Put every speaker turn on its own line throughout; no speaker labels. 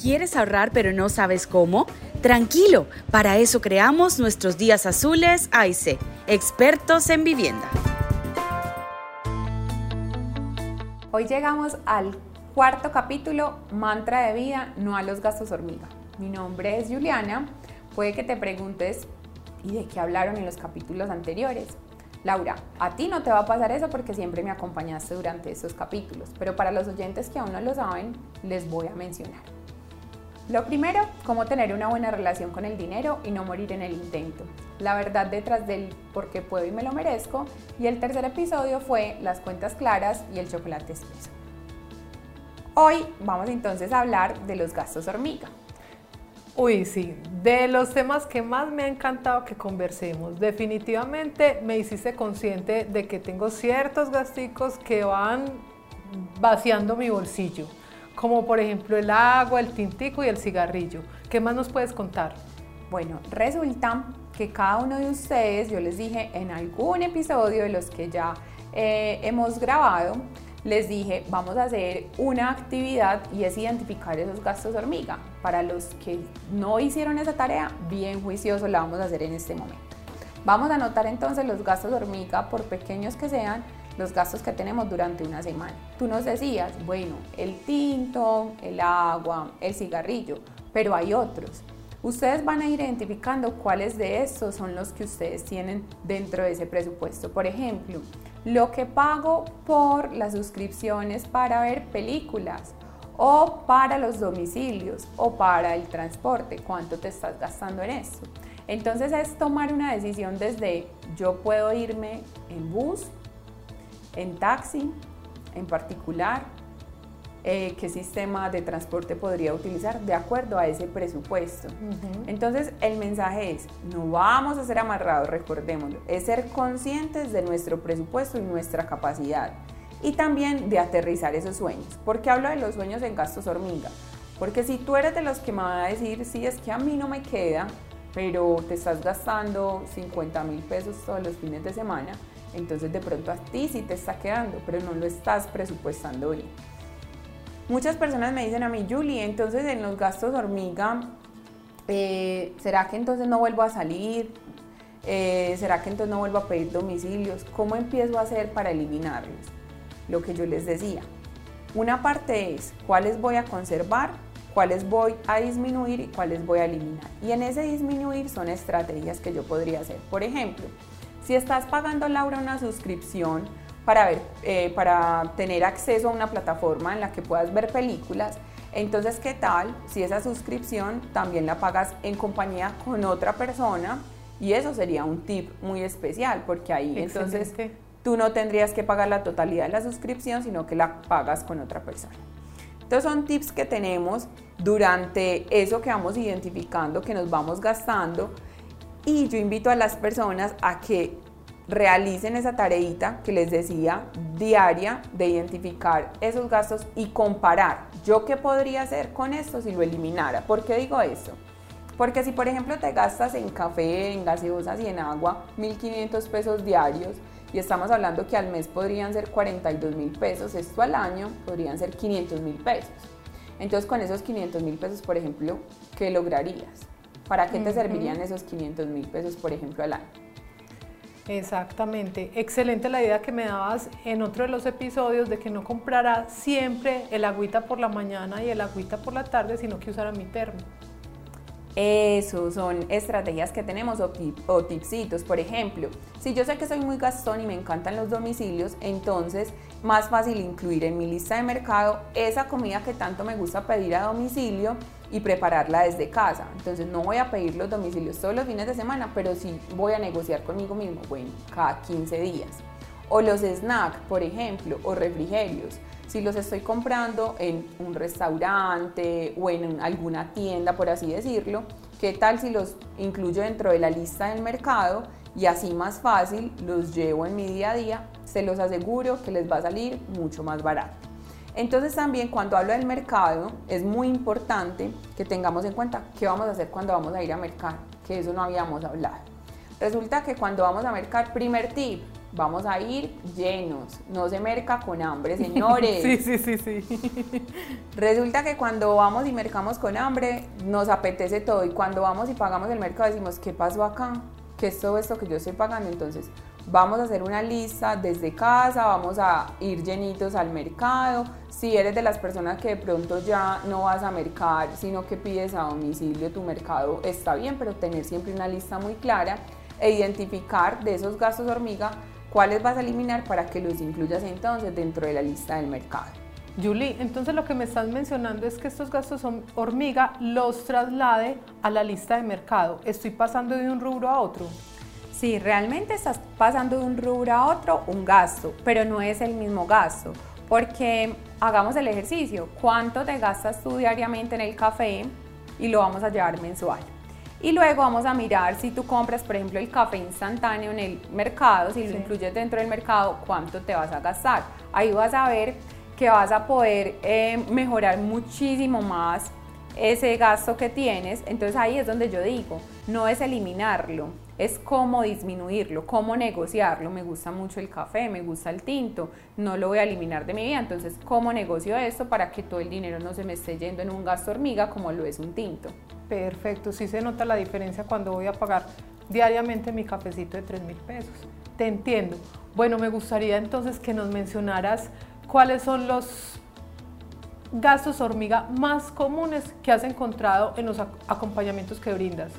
¿Quieres ahorrar pero no sabes cómo? Tranquilo, para eso creamos nuestros días azules AIC, expertos en vivienda.
Hoy llegamos al cuarto capítulo, mantra de vida, no a los gastos hormiga. Mi nombre es Juliana, puede que te preguntes, ¿y de qué hablaron en los capítulos anteriores? Laura, a ti no te va a pasar eso porque siempre me acompañaste durante esos capítulos, pero para los oyentes que aún no lo saben, les voy a mencionar. Lo primero, cómo tener una buena relación con el dinero y no morir en el intento. La verdad detrás del por qué puedo y me lo merezco. Y el tercer episodio fue las cuentas claras y el chocolate espeso. Hoy vamos entonces a hablar de los gastos hormiga.
Uy, sí, de los temas que más me ha encantado que conversemos. Definitivamente me hiciste consciente de que tengo ciertos gasticos que van vaciando mi bolsillo como por ejemplo el agua, el tintico y el cigarrillo. ¿Qué más nos puedes contar?
Bueno, resulta que cada uno de ustedes, yo les dije en algún episodio de los que ya eh, hemos grabado, les dije, vamos a hacer una actividad y es identificar esos gastos hormiga. Para los que no hicieron esa tarea, bien juicioso la vamos a hacer en este momento. Vamos a anotar entonces los gastos hormiga, por pequeños que sean, los gastos que tenemos durante una semana. Tú nos decías, bueno, el tinto, el agua, el cigarrillo, pero hay otros. Ustedes van a ir identificando cuáles de estos son los que ustedes tienen dentro de ese presupuesto. Por ejemplo, lo que pago por las suscripciones para ver películas o para los domicilios o para el transporte, cuánto te estás gastando en esto. Entonces es tomar una decisión desde yo puedo irme en bus, en taxi, en particular, eh, qué sistema de transporte podría utilizar de acuerdo a ese presupuesto. Entonces, el mensaje es, no vamos a ser amarrados, recordémoslo, es ser conscientes de nuestro presupuesto y nuestra capacidad. Y también de aterrizar esos sueños. ¿Por qué hablo de los sueños en gastos hormiga? Porque si tú eres de los que me van a decir, sí, es que a mí no me queda, pero te estás gastando 50 mil pesos todos los fines de semana, entonces de pronto a ti sí te está quedando, pero no lo estás presupuestando bien. Muchas personas me dicen a mí, Julie, entonces en los gastos hormiga, eh, ¿será que entonces no vuelvo a salir? Eh, ¿Será que entonces no vuelvo a pedir domicilios? ¿Cómo empiezo a hacer para eliminarlos? Lo que yo les decía. Una parte es cuáles voy a conservar, cuáles voy a disminuir y cuáles voy a eliminar. Y en ese disminuir son estrategias que yo podría hacer. Por ejemplo, si estás pagando, Laura, una suscripción para, ver, eh, para tener acceso a una plataforma en la que puedas ver películas, entonces, ¿qué tal si esa suscripción también la pagas en compañía con otra persona? Y eso sería un tip muy especial, porque ahí entonces tú no tendrías que pagar la totalidad de la suscripción, sino que la pagas con otra persona. Entonces son tips que tenemos durante eso que vamos identificando, que nos vamos gastando y yo invito a las personas a que realicen esa tareita que les decía diaria de identificar esos gastos y comparar yo qué podría hacer con esto si lo eliminara. ¿Por qué digo eso? Porque si por ejemplo te gastas en café, en gaseosas y en agua 1.500 pesos diarios y estamos hablando que al mes podrían ser 42 mil pesos, esto al año podrían ser 500 mil pesos. Entonces con esos 500 mil pesos, por ejemplo, ¿qué lograrías? ¿Para qué te servirían esos 500 mil pesos, por ejemplo, al año?
Exactamente. Excelente la idea que me dabas en otro de los episodios de que no comprara siempre el agüita por la mañana y el agüita por la tarde, sino que usara mi termo.
Eso son estrategias que tenemos o, o, tipsitos. Por ejemplo, si yo sé que soy muy gastón y me encantan los domicilios, entonces más fácil incluir en mi lista de mercado esa comida que tanto me gusta pedir a domicilio y prepararla desde casa. Entonces no voy a pedir los domicilios todos los fines de semana, pero sí voy a negociar conmigo mismo, bueno, cada 15 días. O los snacks, por ejemplo, o refrigerios si los estoy comprando en un restaurante o en alguna tienda, por así decirlo, ¿qué tal si los incluyo dentro de la lista del mercado y así más fácil los llevo en mi día a día? Se los aseguro que les va a salir mucho más barato. Entonces también cuando hablo del mercado es muy importante que tengamos en cuenta qué vamos a hacer cuando vamos a ir a mercar, que eso no habíamos hablado. Resulta que cuando vamos a mercar, primer tip, vamos a ir llenos, no se merca con hambre, señores.
sí, sí, sí, sí.
Resulta que cuando vamos y mercamos con hambre, nos apetece todo y cuando vamos y pagamos el mercado decimos, ¿qué pasó acá? ¿Qué es todo esto que yo estoy pagando? Entonces, vamos a hacer una lista desde casa, vamos a ir llenitos al mercado. Si eres de las personas que de pronto ya no vas a mercar, sino que pides a domicilio tu mercado, está bien, pero tener siempre una lista muy clara e identificar de esos gastos hormiga cuáles vas a eliminar para que los incluyas entonces dentro de la lista del mercado.
Julie, entonces lo que me estás mencionando es que estos gastos hormiga los traslade a la lista de mercado. ¿Estoy pasando de un rubro a otro?
Sí, realmente estás pasando de un rubro a otro un gasto, pero no es el mismo gasto. Porque hagamos el ejercicio, ¿cuánto te gastas tú diariamente en el café? Y lo vamos a llevar mensual. Y luego vamos a mirar si tú compras, por ejemplo, el café instantáneo en el mercado, si lo incluyes dentro del mercado, cuánto te vas a gastar. Ahí vas a ver que vas a poder eh, mejorar muchísimo más ese gasto que tienes. Entonces ahí es donde yo digo, no es eliminarlo, es cómo disminuirlo, cómo negociarlo. Me gusta mucho el café, me gusta el tinto, no lo voy a eliminar de mi vida. Entonces, ¿cómo negocio esto para que todo el dinero no se me esté yendo en un gasto hormiga como lo es un tinto?
Perfecto, sí se nota la diferencia cuando voy a pagar diariamente mi cafecito de 3 mil pesos. Te entiendo. Bueno, me gustaría entonces que nos mencionaras cuáles son los gastos hormiga más comunes que has encontrado en los acompañamientos que brindas.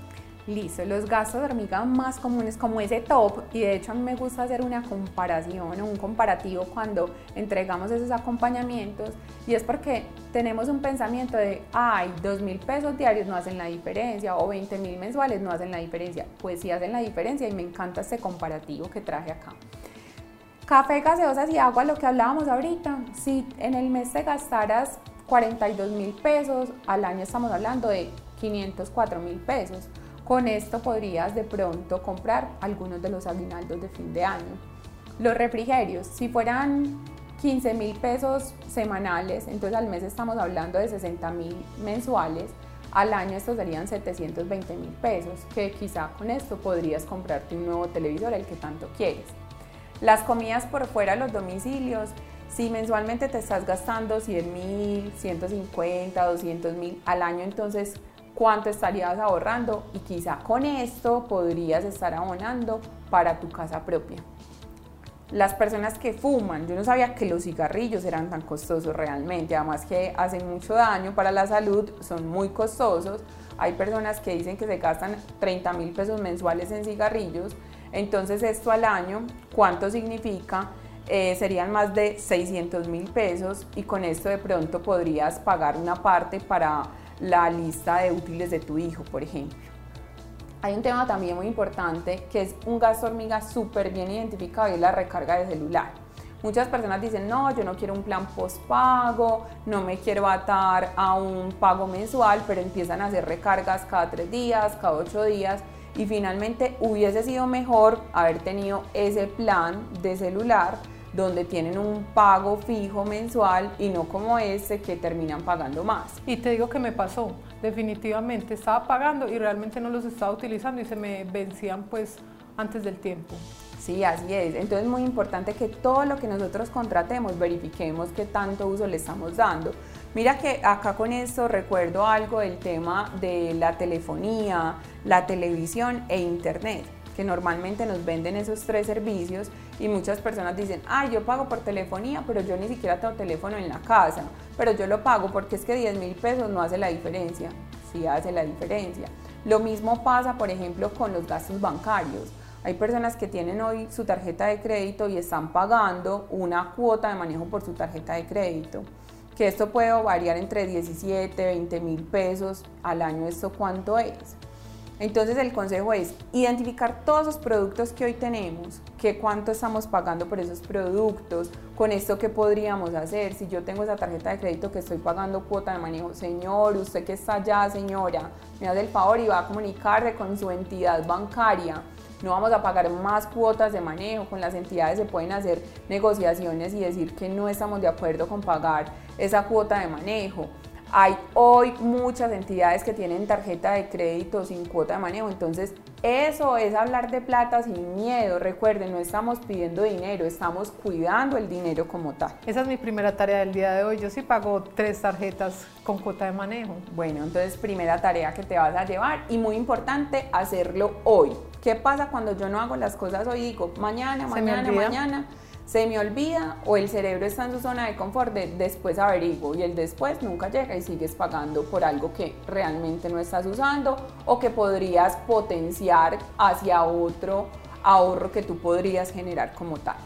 Listo, los gastos de hormiga más comunes como ese top, y de hecho a mí me gusta hacer una comparación o un comparativo cuando entregamos esos acompañamientos, y es porque tenemos un pensamiento de, ay, dos mil pesos diarios no hacen la diferencia, o 20 mil mensuales no hacen la diferencia. Pues sí hacen la diferencia y me encanta este comparativo que traje acá. Café, gaseosas y agua, lo que hablábamos ahorita, si en el mes te gastaras 42 mil pesos, al año estamos hablando de 504 mil pesos. Con esto podrías de pronto comprar algunos de los aguinaldos de fin de año. Los refrigerios, si fueran 15 mil pesos semanales, entonces al mes estamos hablando de 60 mil mensuales, al año estos serían 720 mil pesos, que quizá con esto podrías comprarte un nuevo televisor, el que tanto quieres. Las comidas por fuera, los domicilios, si mensualmente te estás gastando 100 mil, 150, 200 mil al año, entonces cuánto estarías ahorrando y quizá con esto podrías estar abonando para tu casa propia. Las personas que fuman, yo no sabía que los cigarrillos eran tan costosos realmente, además que hacen mucho daño para la salud, son muy costosos. Hay personas que dicen que se gastan 30 mil pesos mensuales en cigarrillos, entonces esto al año, ¿cuánto significa? Eh, serían más de 600 mil pesos y con esto de pronto podrías pagar una parte para la lista de útiles de tu hijo, por ejemplo. Hay un tema también muy importante que es un gasto hormiga súper bien identificado y es la recarga de celular. Muchas personas dicen, no, yo no quiero un plan postpago, no me quiero atar a un pago mensual, pero empiezan a hacer recargas cada tres días, cada ocho días y finalmente hubiese sido mejor haber tenido ese plan de celular donde tienen un pago fijo mensual y no como este que terminan pagando más.
Y te digo que me pasó, definitivamente estaba pagando y realmente no los estaba utilizando y se me vencían pues antes del tiempo.
Sí, así es. Entonces es muy importante que todo lo que nosotros contratemos verifiquemos qué tanto uso le estamos dando. Mira que acá con esto recuerdo algo del tema de la telefonía, la televisión e internet que normalmente nos venden esos tres servicios y muchas personas dicen, ay, yo pago por telefonía, pero yo ni siquiera tengo teléfono en la casa, pero yo lo pago porque es que 10 mil pesos no hace la diferencia, sí hace la diferencia. Lo mismo pasa, por ejemplo, con los gastos bancarios. Hay personas que tienen hoy su tarjeta de crédito y están pagando una cuota de manejo por su tarjeta de crédito, que esto puede variar entre 17, 20 mil pesos al año, ¿esto cuánto es? Entonces el consejo es identificar todos los productos que hoy tenemos, que cuánto estamos pagando por esos productos, con esto qué podríamos hacer. Si yo tengo esa tarjeta de crédito que estoy pagando cuota de manejo, señor, usted que está allá, señora, me hace el favor y va a comunicarse con su entidad bancaria. No vamos a pagar más cuotas de manejo, con las entidades se pueden hacer negociaciones y decir que no estamos de acuerdo con pagar esa cuota de manejo Hay hoy muchas entidades que tienen tarjeta de crédito sin cuota de manejo, entonces eso es hablar de plata sin miedo. Recuerden, no estamos pidiendo dinero, estamos cuidando el dinero como tal.
Esa es mi primera tarea del día de hoy. Yo sí pago tres tarjetas con cuota de manejo.
Bueno, entonces primera tarea que te vas a llevar y muy importante hacerlo hoy. ¿Qué pasa cuando yo no hago las cosas hoy? Digo, mañana, mañana, mañana se me olvida o el cerebro está en su zona de confort, después averiguo y el después nunca llega y sigues pagando por algo que realmente no estás usando o que podrías potenciar hacia otro ahorro que tú podrías generar como tal.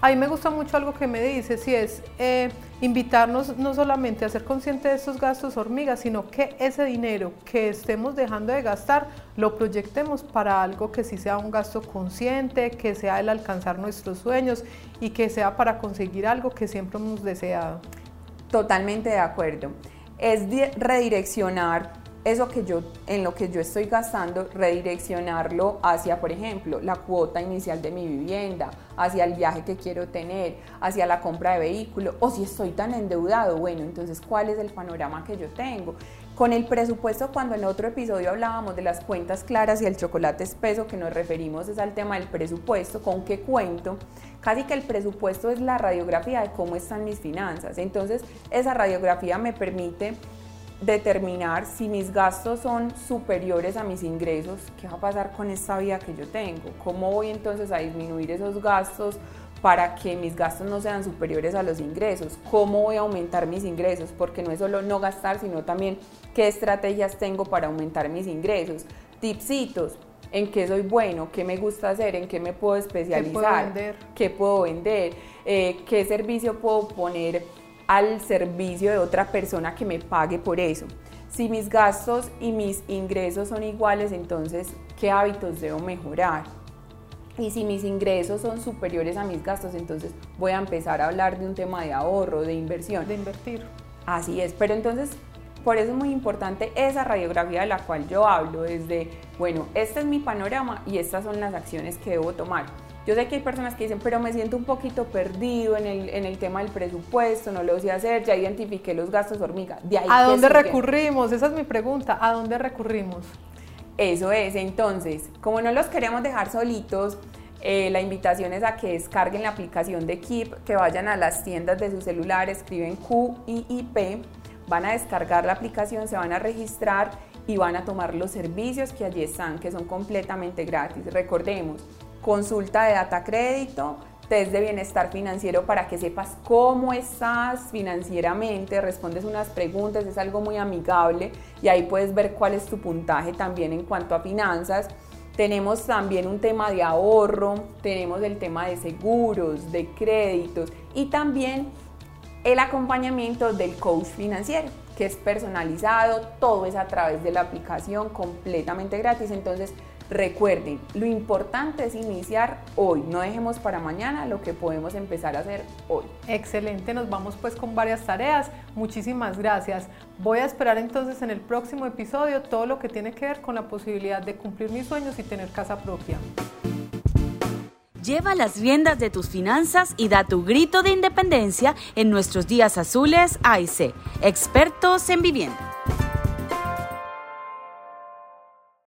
A mí me gusta mucho algo que me dice, si es eh, invitarnos no solamente a ser conscientes de estos gastos hormigas, sino que ese dinero que estemos dejando de gastar lo proyectemos para algo que sí sea un gasto consciente, que sea el alcanzar nuestros sueños y que sea para conseguir algo que siempre hemos deseado.
Totalmente de acuerdo. Es redireccionar eso que yo, en lo que yo estoy gastando, redireccionarlo hacia, por ejemplo, la cuota inicial de mi vivienda, hacia el viaje que quiero tener, hacia la compra de vehículo, o si estoy tan endeudado, bueno, entonces, ¿cuál es el panorama que yo tengo? Con el presupuesto, cuando en otro episodio hablábamos de las cuentas claras y el chocolate espeso, que nos referimos es al tema del presupuesto, ¿con qué cuento? Casi que el presupuesto es la radiografía de cómo están mis finanzas. Entonces, esa radiografía me permite determinar si mis gastos son superiores a mis ingresos, qué va a pasar con esta vida que yo tengo, cómo voy entonces a disminuir esos gastos para que mis gastos no sean superiores a los ingresos, cómo voy a aumentar mis ingresos, porque no es solo no gastar, sino también qué estrategias tengo para aumentar mis ingresos, tipsitos, en qué soy bueno, qué me gusta hacer, en qué me puedo especializar, qué puedo vender, eh, qué servicio puedo poner al servicio de otra persona que me pague por eso. Si mis gastos y mis ingresos son iguales, entonces, ¿qué hábitos debo mejorar? Y si mis ingresos son superiores a mis gastos, entonces voy a empezar a hablar de un tema de ahorro, de inversión.
De invertir.
Así es, pero entonces por eso es muy importante esa radiografía de la cual yo hablo, desde, bueno, este es mi panorama y estas son las acciones que debo tomar. Yo sé que hay personas que dicen, pero me siento un poquito perdido en el, en el tema del presupuesto, no lo sé hacer, ya identifiqué los gastos hormiga.
De ahí ¿A dónde recurrimos? Esa es mi pregunta, ¿a dónde recurrimos?
Eso es, entonces, como no los queremos dejar solitos, eh, la invitación es a que descarguen la aplicación de Keep, que vayan a las tiendas de su celular, escriben Q y IP, van a descargar la aplicación, se van a registrar y van a tomar los servicios que allí están, que son completamente gratis. Recordemos, consulta de data crédito, test de bienestar financiero para que sepas cómo estás financieramente, respondes unas preguntas, es algo muy amigable y ahí puedes ver cuál es tu puntaje también en cuanto a finanzas. Tenemos también un tema de ahorro, tenemos el tema de seguros, de créditos y también el acompañamiento del coach financiero que es personalizado, todo es a través de la aplicación completamente gratis. Entonces, Recuerden, lo importante es iniciar hoy, no dejemos para mañana lo que podemos empezar a hacer hoy.
Excelente, nos vamos pues con varias tareas. Muchísimas gracias. Voy a esperar entonces en el próximo episodio todo lo que tiene que ver con la posibilidad de cumplir mis sueños y tener casa propia.
Lleva las riendas de tus finanzas y da tu grito de independencia en nuestros días azules AIC, expertos en vivienda.